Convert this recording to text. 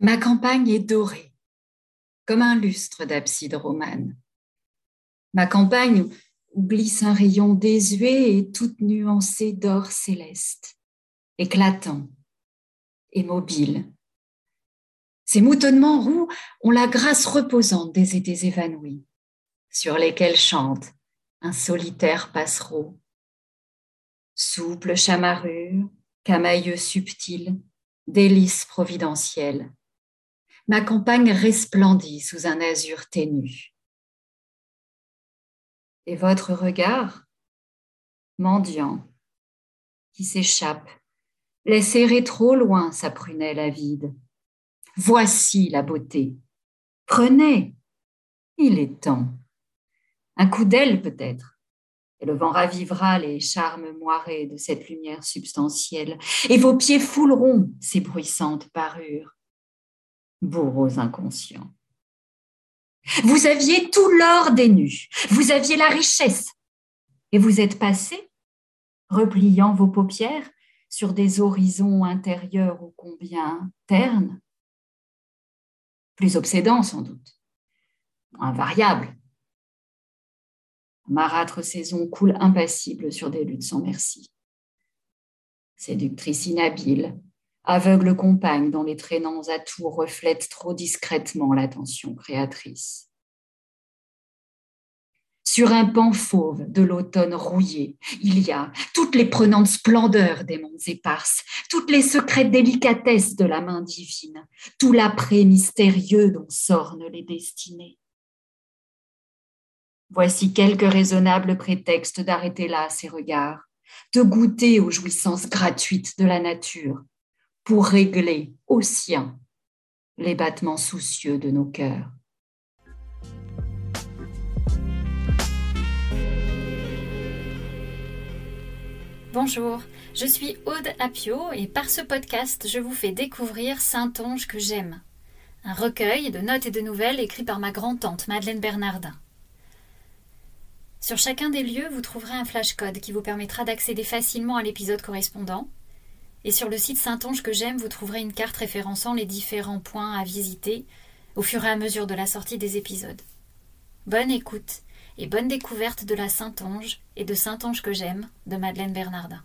Ma campagne est dorée, comme un lustre d'abside romane. Ma campagne où glisse un rayon désuet et toute nuancée d'or céleste, éclatant et mobile. Ces moutonnements roux ont la grâce reposante des étés évanouis, sur lesquels chante un solitaire passereau. Souple chamarrure, camailleux subtil, délice providentielle. Ma campagne resplendit sous un azur ténu. Et votre regard, mendiant, qui s'échappe, laisse errer trop loin sa prunelle avide. Voici la beauté. Prenez, il est temps. Un coup d'aile peut-être, et le vent ravivera les charmes moirés de cette lumière substantielle, et vos pieds fouleront ces bruissantes parures. Bourreaux inconscients. Vous aviez tout l'or des nus, vous aviez la richesse, et vous êtes passé, repliant vos paupières sur des horizons intérieurs ô combien ternes, plus obsédants sans doute, invariables, marâtre saison coule impassible sur des luttes sans merci. Séductrice inhabile, aveugle compagne dont les traînants atours reflètent trop discrètement l'attention créatrice. Sur un pan fauve de l'automne rouillé, il y a toutes les prenantes splendeurs des mondes éparses, toutes les secrètes délicatesses de la main divine, tout l'après mystérieux dont s'ornent les destinées. Voici quelques raisonnables prétextes d'arrêter là ses regards, de goûter aux jouissances gratuites de la nature, pour régler au sien les battements soucieux de nos cœurs. Bonjour, je suis Aude Apio et par ce podcast, je vous fais découvrir Saint-Onge que j'aime, un recueil de notes et de nouvelles écrit par ma grand-tante Madeleine Bernardin. Sur chacun des lieux, vous trouverez un flashcode qui vous permettra d'accéder facilement à l'épisode correspondant. Et sur le site Saint-Onge que j'aime, vous trouverez une carte référençant les différents points à visiter au fur et à mesure de la sortie des épisodes. Bonne écoute et bonne découverte de la Saint-Onge et de Saint-Onge que j'aime de Madeleine Bernardin.